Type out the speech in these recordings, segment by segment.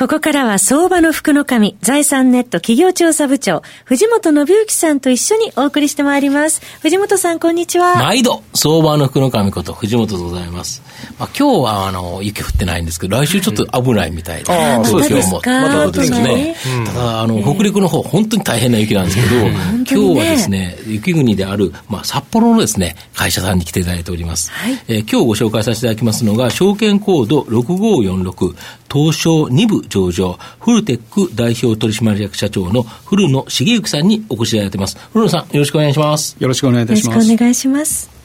ここからは相場の福の神、財産ネット企業調査部長、藤本信之さんと一緒にお送りしてまいります。藤本さん、こんにちは。毎度、相場の福の神こと藤本でございます。まあ、今日は、あの、雪降ってないんですけど、来週ちょっと危ないみたいで、はい、東京も。またですね。ただ、あの、北陸の方、本当に大変な雪なんですけど、今日はですね、雪国である、まあ、札幌のですね、会社さんに来ていただいております。はい、えー、今日ご紹介させていただきますのが、証券コード6546、東証2部上場、フルテック代表取締役社長の古野茂之さんにお越しいただいてます。古野さん、よろしくお願いします。よろしくお願いいたします。よろしくお願いします。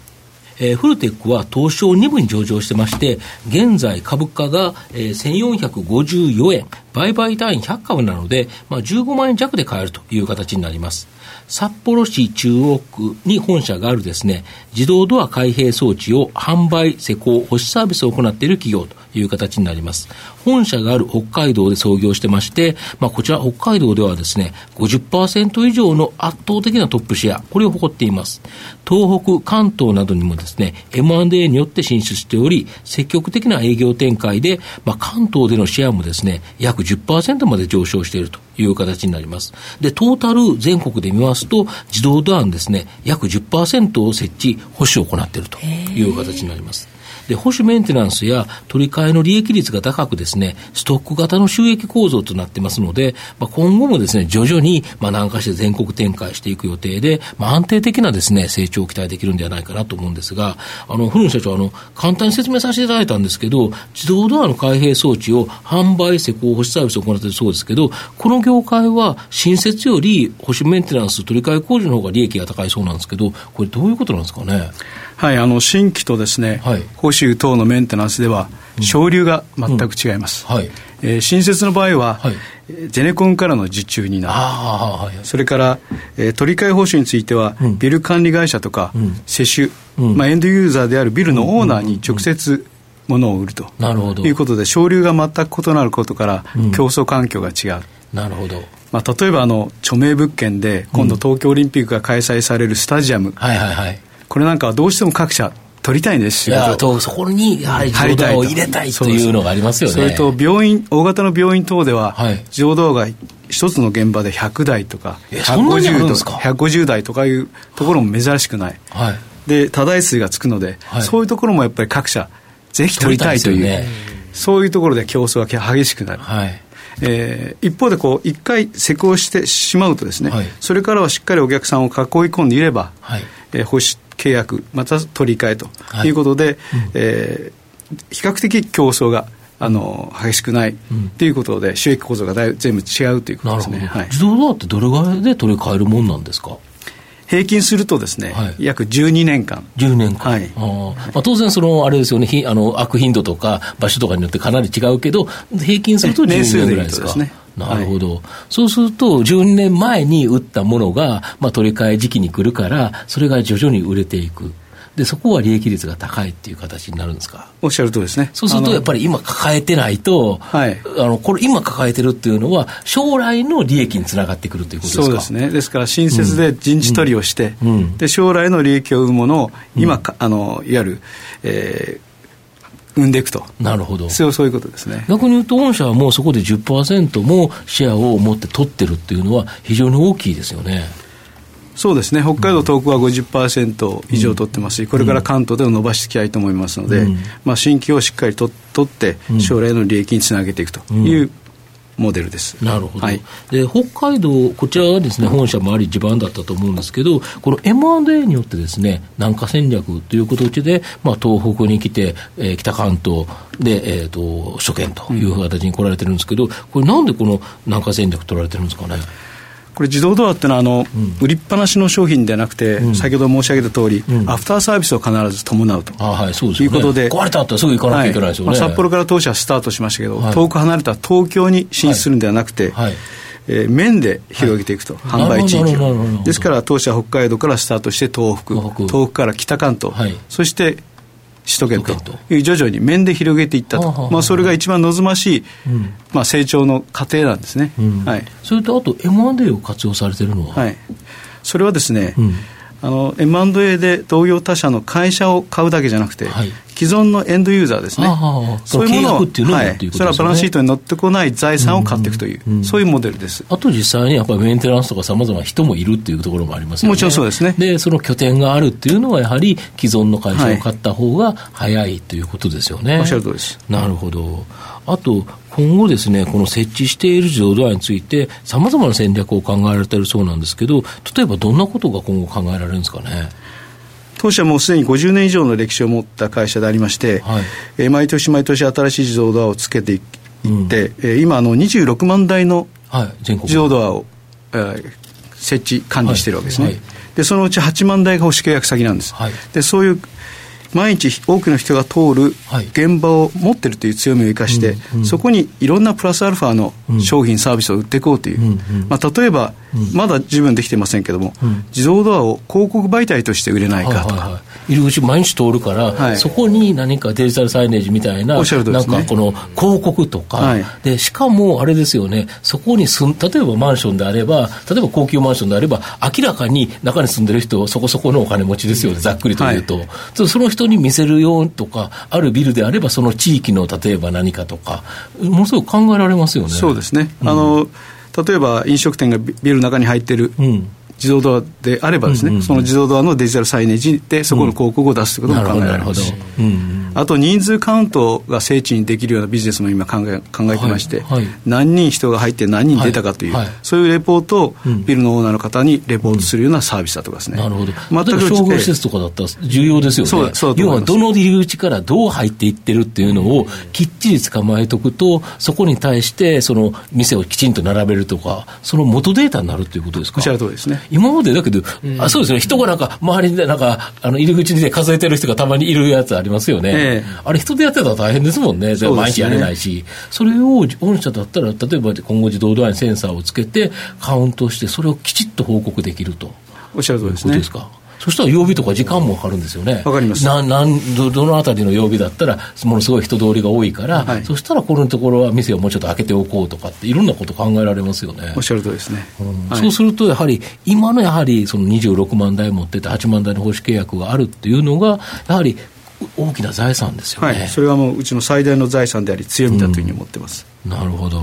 えー、フルテックは東証2部に上場してまして、現在株価が、えー、1454円、売買単位100株なので、まあ、15万円弱で買えるという形になります。札幌市中央区に本社があるですね、自動ドア開閉装置を販売、施工、保守サービスを行っている企業という形になります。本社がある北海道で創業してまして、まあ、こちら北海道ではですね、50%以上の圧倒的なトップシェア、これを誇っています。東北、関東などにもですね、M&A によって進出しており、積極的な営業展開で、まあ、関東でのシェアもですね、約10%まで上昇しているという形になります。で、トータル全国で見ますと、自動ドアンですね、約10%を設置、保守を行っているという形になります。で、保守メンテナンスや取り替えの利益率が高くですね、ストック型の収益構造となってますので、まあ、今後もですね、徐々に、まあ、南下して全国展開していく予定で、まあ、安定的なですね、成長を期待できるんではないかなと思うんですが、あの、古野社長、あの、簡単に説明させていただいたんですけど、自動ドアの開閉装置を販売、施工、保守サービスを行っているそうですけど、この業界は新設より保守メンテナンス、取り替え工事の方が利益が高いそうなんですけど、これどういうことなんですかね？はい、あの新規とですね、はい、報酬等のメンテナンスでは、省流が全く違います。うん。うん、はい。えー、新設の場合は、はい、ゼネコンからの受注になる、はい、それから、えー、取り替え報酬については、うん、ビル管理会社とか、うん、施主、うん、まあ、エンドユーザーであるビルのオーナーに直接、ものを売ると。いうことで、省流が全く異なることから、競争環境が違う。なるほど。まあ、例えばあの著名物件で今度東京オリンピックが開催されるスタジアム、はいはいはい、これなんかはどうしても各社取りたいんですよ。とそこにやはり自動ドアを入れたいというのがありますよね。それと病院、大型の病院等では、はい、自動ドアが一つの現場で100台とか、150, とか？150台とかいうところも珍しくない。はい、で、多台数がつくので、はい、そういうところもやっぱり各社、ぜひ取りたいという、ね、そういうところで競争が激しくなる。はい。えー、一方でこう一回施工してしまうとですね、はい、それからはしっかりお客さんを囲い込んでいれば、はい。えー、保守契約また取り替えということで、はいうん、えー、比較的競争があの激しくないということで、収益構造がだい全部違うということですね、はい、自動ドアってどれぐらいで取り替えるもんなんですか？平均するとですね、はい、約12年間。10年間。はい。あまあ、当然、その、あれですよね、ひあの、悪頻度とか場所とかによってかなり違うけど、平均すると12年ぐらいですか？ですね。なるほど、はい、そうすると、12年前に打ったものが、まあ、取り替え時期に来るから、それが徐々に売れていく。でそこは利益率が高いっていう形になるんですか？おっしゃるとですね。そうするとやっぱり今抱えてないと、はい、あのこれ今抱えてるっていうのは将来の利益につながってくるということですか？そうですね。ですから新設で人事取りをして、うん。うん、で将来の利益を生むものを今、うん、あのいわゆる、えー生んでいくと。なるほど。そうそういうことですね。逆に言うと、御社はもうそこで10%もシェアを持って取ってるっていうのは、非常に大きいですよね。そうですね、北海道、東北は50%以上取ってますし、これから関東でも伸ばしていきたいと思いますので、まあ、新規をしっかりと取って、将来の利益につなげていくというモデルです。なるほど。はい、で北海道、こちらはですね、本社もあり地盤だったと思うんですけど、この M&A によってですね、南下戦略という形で、まあ、東北に来て、えー、北関東で、えっ、ー、と、初見という形に来られてるんですけど、これなんでこの南下戦略取られてるんですかね？これ自動ドアっていうのはあの、うん、売りっぱなしの商品ではなくて、うん、先ほど申し上げた通り、うん、アフターサービスを必ず伴うと、あはいそうですね、いうことで壊れたってすぐ行かなきゃいけないですよね、はい。まあ、札幌から当社はスタートしましたけど、はい、遠く離れた東京に進出するんではなくて、はい。えー、面で広げていくと、はい、販売地域を。ですから当社は北海道からスタートして東北。東北から北関東、はい、そして首都圏と。いう徐々に面で広げていったと、まあ、それが一番望ましい、まあ、成長の過程なんですね、はい、それとあと M&A を活用されてるのは、はい、それはですね、あの M&A で同業他社の会社を買うだけじゃなくて、はい、既存のエンドユーザーですね、そういうものを、はい、それはバランスシートに乗ってこない財産を買っていくという、うんうん、そういうモデルです。あと実際にやっぱりメンテナンスとかさまざまな人もいるっていうところもありますよね。もちろんそうですね。でその拠点があるっていうのは、やはり既存の会社を買った方が早いということですよね。おっしゃるとりです。なるほどあと、今後ですね、この設置している自動ドアについて、さまざまな戦略を考えられているそうなんですけど、例えばどんなことが今後考えられるんですかね？当社もすでに50年以上の歴史を持った会社でありまして、はい、えー、毎年毎年新しい自動ドアをつけていって、うん、えー、今あの26万台の自動ドアを、えー、設置管理しているわけですね、はいはい、でそのうち8万台が保守契約先なんです、でそういう毎日多くの人が通る現場を持ってるという強みを生かして、そこにいろんなプラスアルファの商品、サービスを売っていこうという、まあ、例えば、まだ十分できてませんけども、自動ドアを広告媒体として売れないかとか。入り口毎日通るから、はい、そこに何かデジタルサイネージみたいな、ね、なんかこの広告とか、はい、で、しかもあれですよね、そこに住ん、例えばマンションであれば、例えば高級マンションであれば、明らかに中に住んでる人、そこそこのお金持ちですよね、ざっくりと言うと。はい、その人に見せるようとか、あるビルであれば、その地域の例えば何かとか、ものすごく考えられますよね。そうですね。あの、例えば飲食店がビルの中に入ってる、うん自動ドアであればですね、うんうんうん、その自動ドアのデジタルサイネージでそこの広告を出すということも考えられます。し、うん。うん、あと人数カウントが精緻にできるようなビジネスも今考え考えてまして、はい。はい、何人人が入って何人出たかという、はい、そういうレポートをビルのオーナーの方にレポートするようなサービスだとかですね。なるほど。全く商業施設とかだったら重要ですよね。そうそう要はどの入り口からどう入っていってるっていうのをきっちり捕まえとくと、そこに対してその店をきちんと並べるとか、その元データになるっていうことですか？おっしゃる通りですね。今までだけどあそうですね、人がなんか、周りでなんか、あの入り口で数えてる人がたまにいるやつありますよね、えー、あれ、人でやってたら大変ですもんね、毎日やれないし、それを御社だったら、例えば今後、自動ドアにセンサーをつけて、カウントして、それをきちっと報告できると。おっしゃる通りですね。ですか？そしたら曜日とか時間もかかるんですよね。わかります。ななんどどのあたりの曜日だったら、ものすごい人通りが多いから、はい、そしたらこのところは店をもうちょっと開けておこうとかって、いろんなこと考えられますよね。おっしゃるとですね。うんはい、そうすると、やはり、今のやはりその26万台持ってて、8万台の奉仕契約があるっていうのが、やはり大きな財産ですよね。はい、それはもううちの最大の財産であり、強みだというふうに思ってます。うん、なるほど。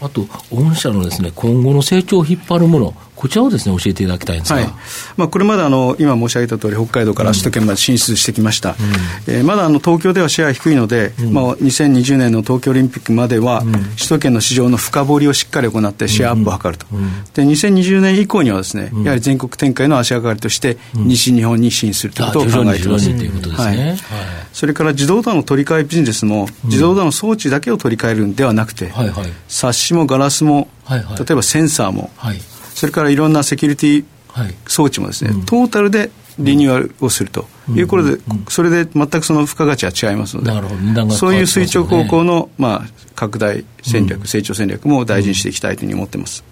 あと、御社のですね、今後の成長を引っ張るもの、こちらをですね、教えていただきたいんですが、はい、まあ、これまであの、今申し上げた通り、北海道から首都圏まで進出してきました。うん、えー、まだあの東京ではシェア低いので、うん、まあ、2020年の東京オリンピックまでは、うん、首都圏の市場の深掘りをしっかり行って、シェアアップを図ると。で、2020年以降にはですね、やはり全国展開の足がかりとして、西日本に進出するということを考えています。はい、それから自動ドアの取り替えビジネスも、自動ドアの装置だけを取り替えるんではなくて、はいはい、サッシもガラスも、はいはい、例えばセンサーも、はいそれからいろんなセキュリティ装置もですね、はいうん、トータルでリニューアルをすると。いうことで、それで全くその付加価値は違いますので、そういう垂直方向の、まあ、拡大戦略、成長戦略も大事にしていきたいというふうに思ってます。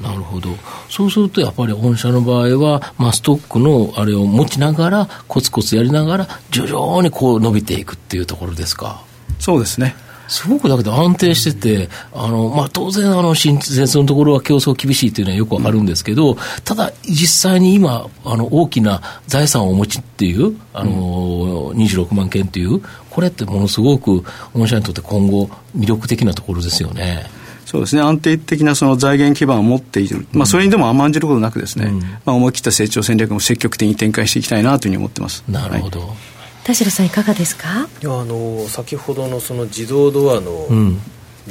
なるほど。そうすると、やっぱり御社の場合は、まあ、ストックのあれを持ちながら、コツコツやりながら、徐々にこう伸びていくっていうところですか？そうですね。すごくだけど安定してて、あのまあ、当然、あの新設のところは競争厳しいというのはよくわかるんですけど、ただ、実際に今、あの大きな財産をお持ちっていう、あの26万件っていう、これってものすごく御社にとって今後、魅力的なところですよね。そうですね、安定的なその財源基盤を持っている、まあ、それにでも甘んじることなくですね、うん、まあ、思い切った成長戦略も積極的に展開していきたいなというふうに思ってます。なるほど、はい田代さんいかがですか？いやあの先ほどのその自動ドアの、うん、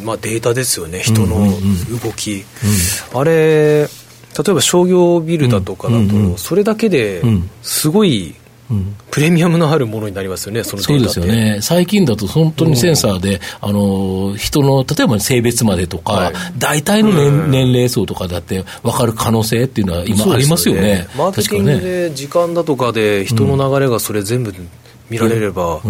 まあ、データですよね。人の動き、うんうん。うん、あれ例えば商業ビルだとかだと、うんうん、それだけですごいプレミアムのあるものになりますよね、そのそうですよね、最近だと本当にセンサーで、あの人の例えば性別までとか、はい、大体の年,、年齢層とかだって分かる可能性っていうのは今ありますよね、ね。マーケティングで時間だとかで人の流れがそれ全部見られれば、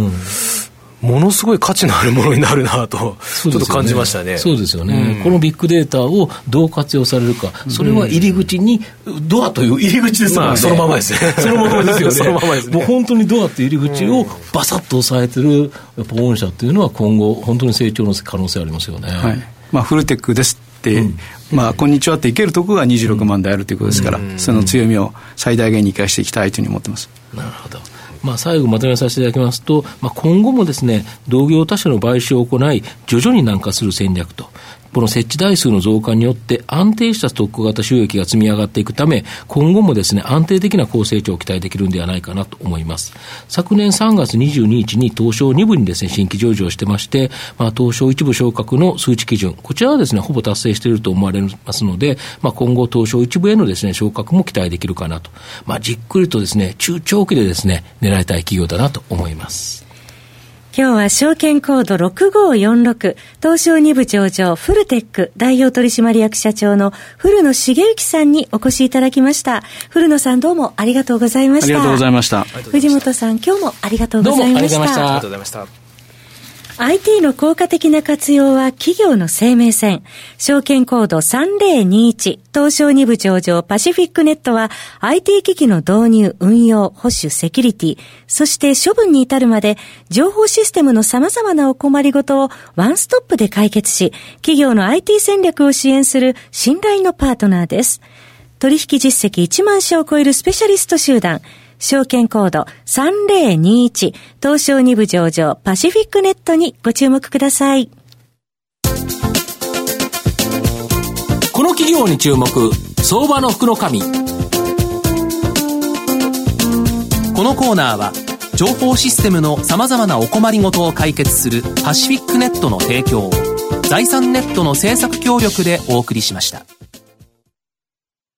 ものすごい価値のあるものになるなと、ちょっと感じましたね。そうですよね、うん、このビッグデータをどう活用されるか、それは入り口に、ドアという入り口ですからね、まあ、そのままですね。そのままですよね。そのままですね。もう本当にドアという入り口をバサッと押さえてる、やっぱ御社っていうのは今後、本当に成長の可能性ありますよね。はいまあ、フルテックですって、うん、まあ、こんにちはっていけるところが26万であるということですから、うん、その強みを最大限に生かしていきたいというふうに思ってます。なるほど。まあ、最後まとめさせていただきますと、まあ、今後もですね、同業他社の買収を行い、徐々に軟化する戦略と、この設置台数の増加によって安定した特化型収益が積み上がっていくため、今後もですね、安定的な高成長を期待できるんではないかなと思います。昨年3月22日に東証2部にですね、新規上場してまして、まあ、東証一部昇格の数値基準、こちらはですね、ほぼ達成していると思われますので、まあ、今後東証一部へのですね、昇格も期待できるかなと。まあ、じっくりとですね、中長期でですね、狙いたい企業だなと思います。今日は証券コード6546東証2部上場フルテック代表取締役社長の古野茂之さんにお越しいただきました。古野さんどうもありがとうございました。ありがとうございました。藤本さん今日もありがとうございました。ありがとうございました。IT の効果的な活用は企業の生命線。証券コード3021東証2部上場パシフィックネットは IT 機器の導入、運用、保守、セキュリティ、そして処分に至るまで情報システムの様々なお困りごとをワンストップで解決し、企業の IT 戦略を支援する信頼のパートナーです。取引実績1万社を超えるスペシャリスト集団、証券コード3021東証2部上場パシフィックネットにご注目ください。この企業に注目、相場の福の神。このコーナーは、情報システムの様々なお困りごとを解決するパシフィックネットの提供を、財産ネットの政策協力でお送りしました。